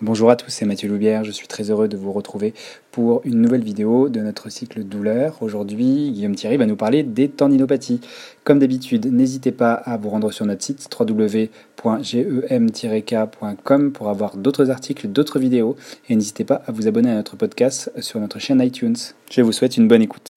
Bonjour à tous, c'est Mathieu Loubière. Je suis très heureux de vous retrouver pour une nouvelle vidéo de notre cycle douleur. Aujourd'hui, Guillaume Thierry va nous parler des tendinopathies. Comme d'habitude, n'hésitez pas à vous rendre sur notre site www.gem-k.com pour avoir d'autres articles, d'autres vidéos et n'hésitez pas à vous abonner à notre podcast sur notre chaîne iTunes. Je vous souhaite une bonne écoute.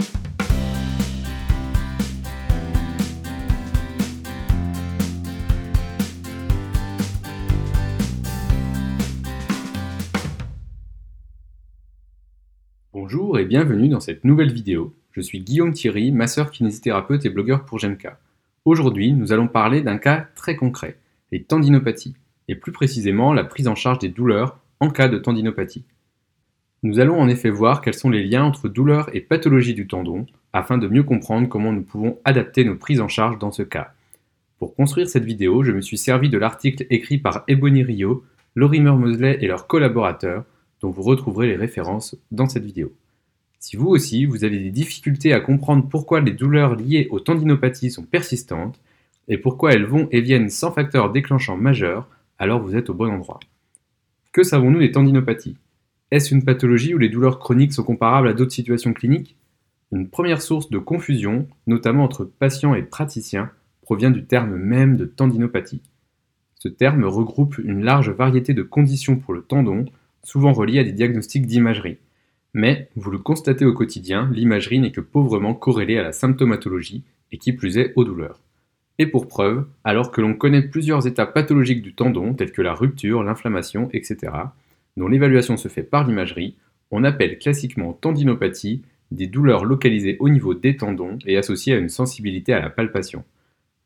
Bonjour et bienvenue dans cette nouvelle vidéo. Je suis Guillaume Thierry, masseur kinésithérapeute et blogueur pour GMK. Aujourd'hui, nous allons parler d'un cas très concret, les tendinopathies, et plus précisément la prise en charge des douleurs en cas de tendinopathie. Nous allons en effet voir quels sont les liens entre douleur et pathologie du tendon, afin de mieux comprendre comment nous pouvons adapter nos prises en charge dans ce cas. Pour construire cette vidéo, je me suis servi de l'article écrit par Ebony Rio, Lorimer Mosley et leurs collaborateurs, dont vous retrouverez les références dans cette vidéo. Si vous aussi, vous avez des difficultés à comprendre pourquoi les douleurs liées aux tendinopathies sont persistantes et pourquoi elles vont et viennent sans facteur déclenchant majeur, alors vous êtes au bon endroit. Que savons-nous des tendinopathies? Est-ce une pathologie où les douleurs chroniques sont comparables à d'autres situations cliniques? Une première source de confusion, notamment entre patients et praticiens, provient du terme même de tendinopathie. Ce terme regroupe une large variété de conditions pour le tendon, souvent reliées à des diagnostics d'imagerie. Mais, vous le constatez au quotidien, l'imagerie n'est que pauvrement corrélée à la symptomatologie, et qui plus est aux douleurs. Et pour preuve, alors que l'on connaît plusieurs états pathologiques du tendon, tels que la rupture, l'inflammation, etc., dont l'évaluation se fait par l'imagerie, on appelle classiquement tendinopathie des douleurs localisées au niveau des tendons et associées à une sensibilité à la palpation.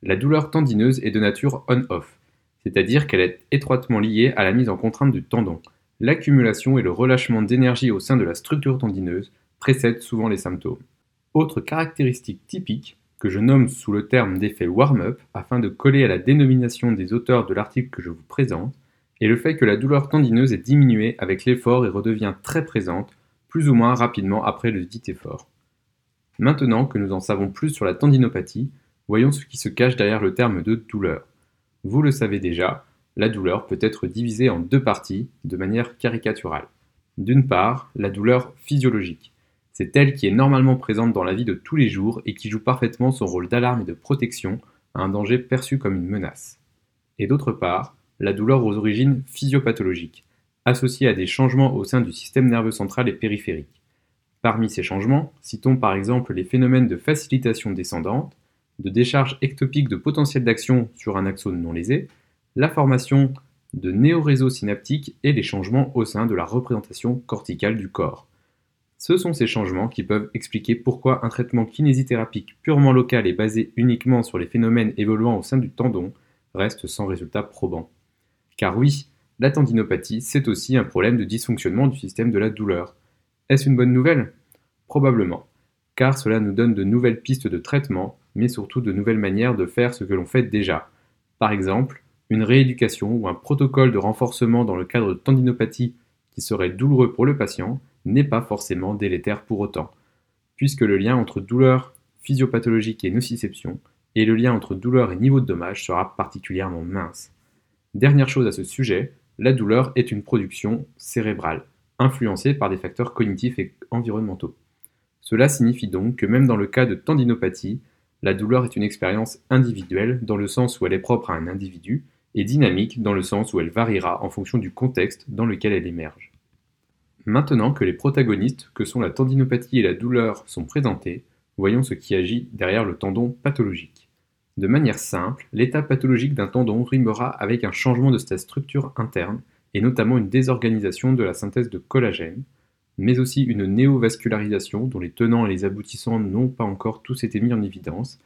La douleur tendineuse est de nature on-off, c'est-à-dire qu'elle est étroitement liée à la mise en contrainte du tendon, L'accumulation et le relâchement d'énergie au sein de la structure tendineuse précèdent souvent les symptômes. Autre caractéristique typique, que je nomme sous le terme d'effet warm-up afin de coller à la dénomination des auteurs de l'article que je vous présente, est le fait que la douleur tendineuse est diminuée avec l'effort et redevient très présente, plus ou moins rapidement après le dit effort. Maintenant que nous en savons plus sur la tendinopathie, voyons ce qui se cache derrière le terme de douleur. Vous le savez déjà, la douleur peut être divisée en deux parties de manière caricaturale. D'une part, la douleur physiologique. C'est elle qui est normalement présente dans la vie de tous les jours et qui joue parfaitement son rôle d'alarme et de protection à un danger perçu comme une menace. Et d'autre part, la douleur aux origines physiopathologiques, associée à des changements au sein du système nerveux central et périphérique. Parmi ces changements, citons par exemple les phénomènes de facilitation descendante, de décharge ectopique de potentiel d'action sur un axone non lésé, la formation de néoréseaux synaptiques et les changements au sein de la représentation corticale du corps. Ce sont ces changements qui peuvent expliquer pourquoi un traitement kinésithérapique purement local et basé uniquement sur les phénomènes évoluant au sein du tendon reste sans résultat probant. Car oui, la tendinopathie, c'est aussi un problème de dysfonctionnement du système de la douleur. Est-ce une bonne nouvelle? Probablement, car cela nous donne de nouvelles pistes de traitement, mais surtout de nouvelles manières de faire ce que l'on fait déjà. Par exemple, une rééducation ou un protocole de renforcement dans le cadre de tendinopathie qui serait douloureux pour le patient n'est pas forcément délétère pour autant, puisque le lien entre douleur physiopathologique et nociception et le lien entre douleur et niveau de dommage sera particulièrement mince. Dernière chose à ce sujet, la douleur est une production cérébrale, influencée par des facteurs cognitifs et environnementaux. Cela signifie donc que même dans le cas de tendinopathie, la douleur est une expérience individuelle dans le sens où elle est propre à un individu et dynamique dans le sens où elle variera en fonction du contexte dans lequel elle émerge. Maintenant que les protagonistes, que sont la tendinopathie et la douleur, sont présentés, voyons ce qui agit derrière le tendon pathologique. De manière simple, l'état pathologique d'un tendon rimera avec un changement de sa structure interne, et notamment une désorganisation de la synthèse de collagène, mais aussi une néovascularisation dont les tenants et les aboutissants n'ont pas encore tous été mis en évidence,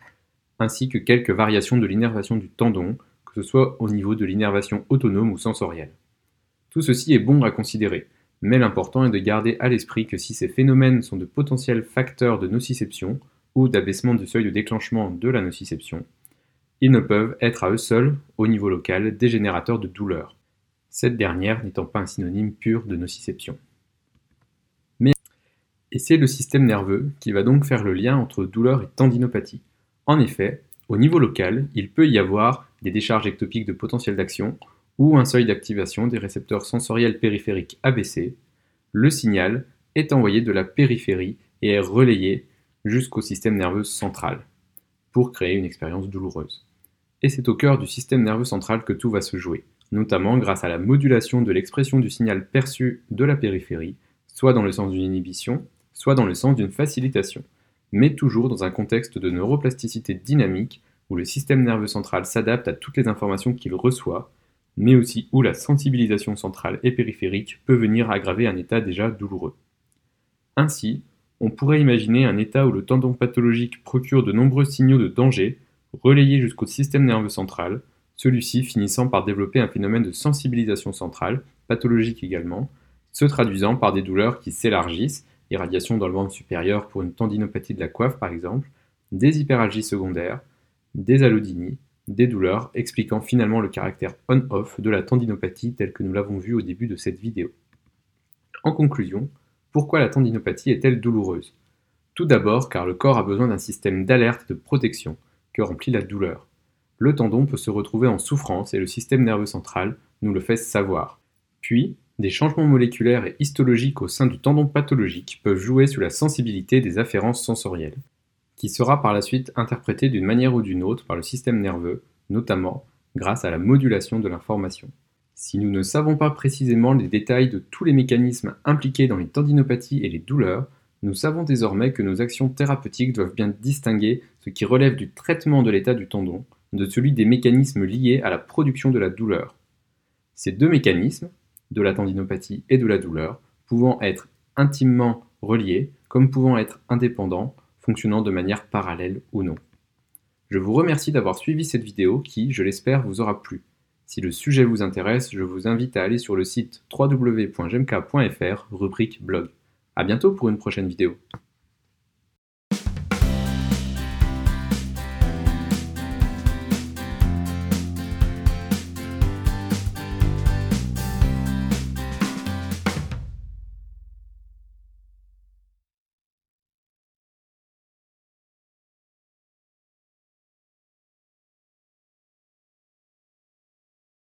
ainsi que quelques variations de l'innervation du tendon, que ce soit au niveau de l'innervation autonome ou sensorielle. Tout ceci est bon à considérer, mais l'important est de garder à l'esprit que si ces phénomènes sont de potentiels facteurs de nociception ou d'abaissement du seuil de déclenchement de la nociception, ils ne peuvent être à eux seuls, au niveau local, des générateurs de douleur, cette dernière n'étant pas un synonyme pur de nociception. Mais et c'est le système nerveux qui va donc faire le lien entre douleur et tendinopathie. En effet, au niveau local, il peut y avoir des décharges ectopiques de potentiel d'action ou un seuil d'activation des récepteurs sensoriels périphériques ABC, le signal est envoyé de la périphérie et est relayé jusqu'au système nerveux central pour créer une expérience douloureuse. Et c'est au cœur du système nerveux central que tout va se jouer, notamment grâce à la modulation de l'expression du signal perçu de la périphérie, soit dans le sens d'une inhibition, soit dans le sens d'une facilitation, mais toujours dans un contexte de neuroplasticité dynamique où le système nerveux central s'adapte à toutes les informations qu'il reçoit, mais aussi où la sensibilisation centrale et périphérique peut venir aggraver un état déjà douloureux. Ainsi, on pourrait imaginer un état où le tendon pathologique procure de nombreux signaux de danger, relayés jusqu'au système nerveux central, celui-ci finissant par développer un phénomène de sensibilisation centrale, pathologique également, se traduisant par des douleurs qui s'élargissent, irradiation dans le ventre supérieur pour une tendinopathie de la coiffe par exemple, des hyperalgies secondaires, des allodinies, des douleurs expliquant finalement le caractère on-off de la tendinopathie telle que nous l'avons vu au début de cette vidéo. En conclusion, pourquoi la tendinopathie est-elle douloureuse? Tout d'abord car le corps a besoin d'un système d'alerte et de protection que remplit la douleur. Le tendon peut se retrouver en souffrance et le système nerveux central nous le fait savoir. Puis, des changements moléculaires et histologiques au sein du tendon pathologique peuvent jouer sur la sensibilité des afférences sensorielles, qui sera par la suite interprétée d'une manière ou d'une autre par le système nerveux, notamment grâce à la modulation de l'information. Si nous ne savons pas précisément les détails de tous les mécanismes impliqués dans les tendinopathies et les douleurs, nous savons désormais que nos actions thérapeutiques doivent bien distinguer ce qui relève du traitement de l'état du tendon de celui des mécanismes liés à la production de la douleur. Ces deux mécanismes, de la tendinopathie et de la douleur, pouvant être intimement reliés comme pouvant être indépendants, fonctionnant de manière parallèle ou non. Je vous remercie d'avoir suivi cette vidéo qui, je l'espère, vous aura plu. Si le sujet vous intéresse, je vous invite à aller sur le site www.gemka.fr, rubrique blog. A bientôt pour une prochaine vidéo.